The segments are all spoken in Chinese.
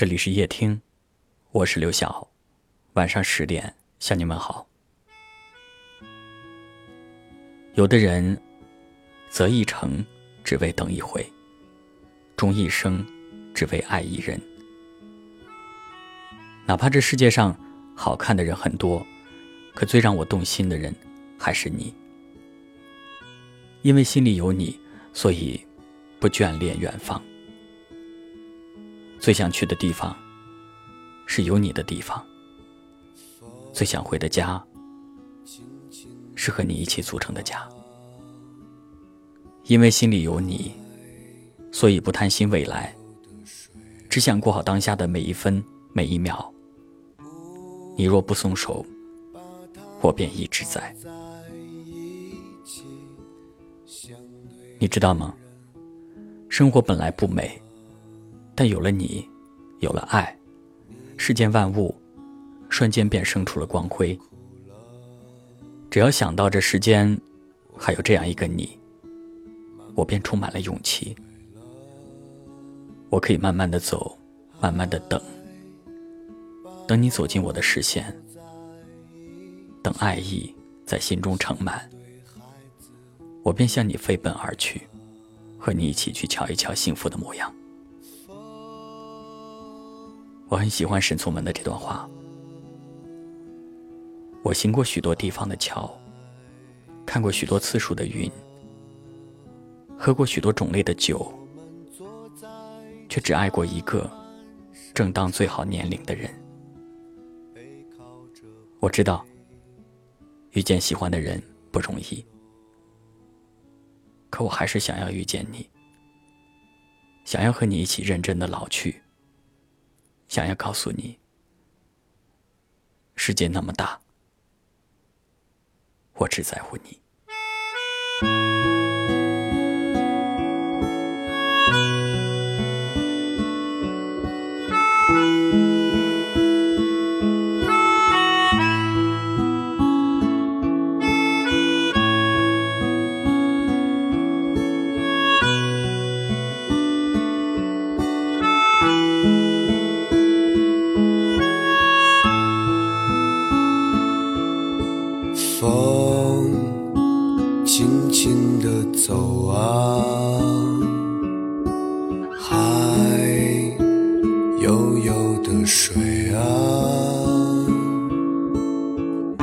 这里是夜听，我是刘晓。晚上十点向你们好。有的人择一程，只为等一回；终一生，只为爱一人。哪怕这世界上好看的人很多，可最让我动心的人还是你。因为心里有你，所以不眷恋远方。最想去的地方，是有你的地方。最想回的家，是和你一起组成的家。因为心里有你，所以不贪心未来，只想过好当下的每一分每一秒。你若不松手，我便一直在。你知道吗？生活本来不美，但有了你，有了爱，世间万物瞬间便生出了光辉。只要想到这世间还有这样一个你，我便充满了勇气。我可以慢慢的走，慢慢的等，等你走进我的视线，等爱意在心中盛满。我便向你飞奔而去，和你一起去瞧一瞧幸福的模样。我很喜欢沈从文的这段话。我行过许多地方的桥，看过许多次数的云，喝过许多种类的酒，却只爱过一个正当最好年龄的人。我知道，遇见喜欢的人不容易。可我还是想要遇见你，想要和你一起认真的老去，想要告诉你，世界那么大，我只在乎你。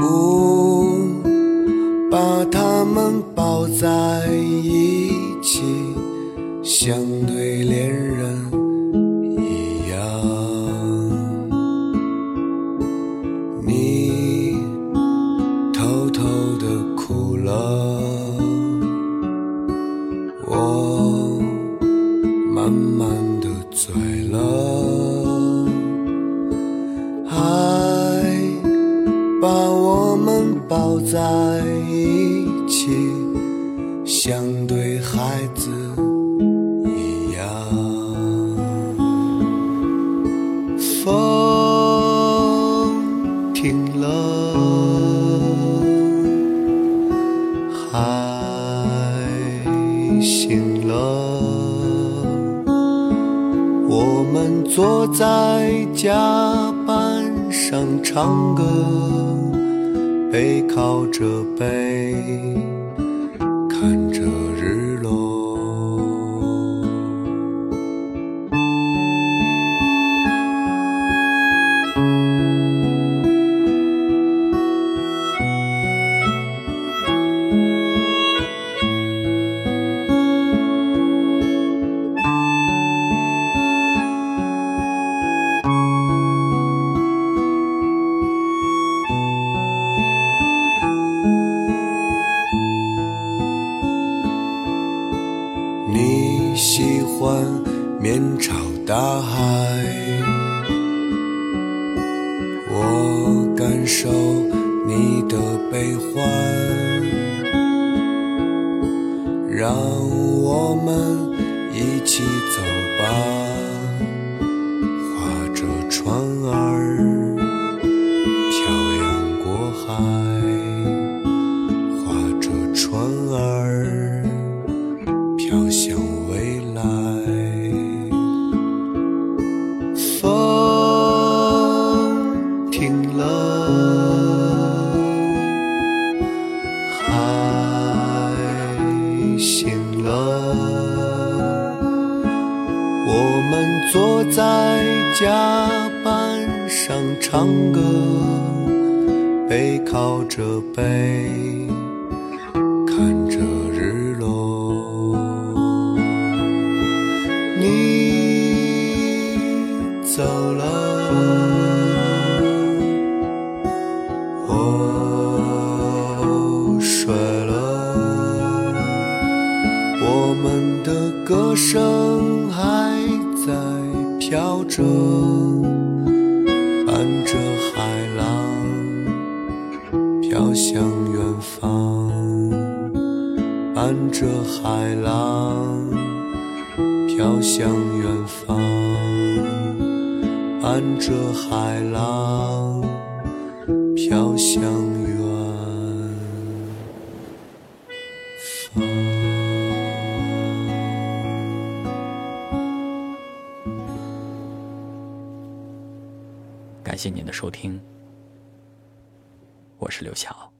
不把它们抱在一起，像对恋人一样。你偷偷的哭了。我慢慢的醉了，在一起，像对孩子一样。风停了，海。醒了，我们坐在甲板上唱歌，背靠着背，看着日你喜欢面朝大海，我感受你的悲欢，让我们一起走吧，划着船儿漂洋过海，坐在甲板上唱歌，背靠着背，看着日落。你走了，我睡了，我们的歌声还在飘着，伴着海浪飘向远方，伴着海浪飘向远方，伴着海浪飘向感谢您的收听，我是刘晓。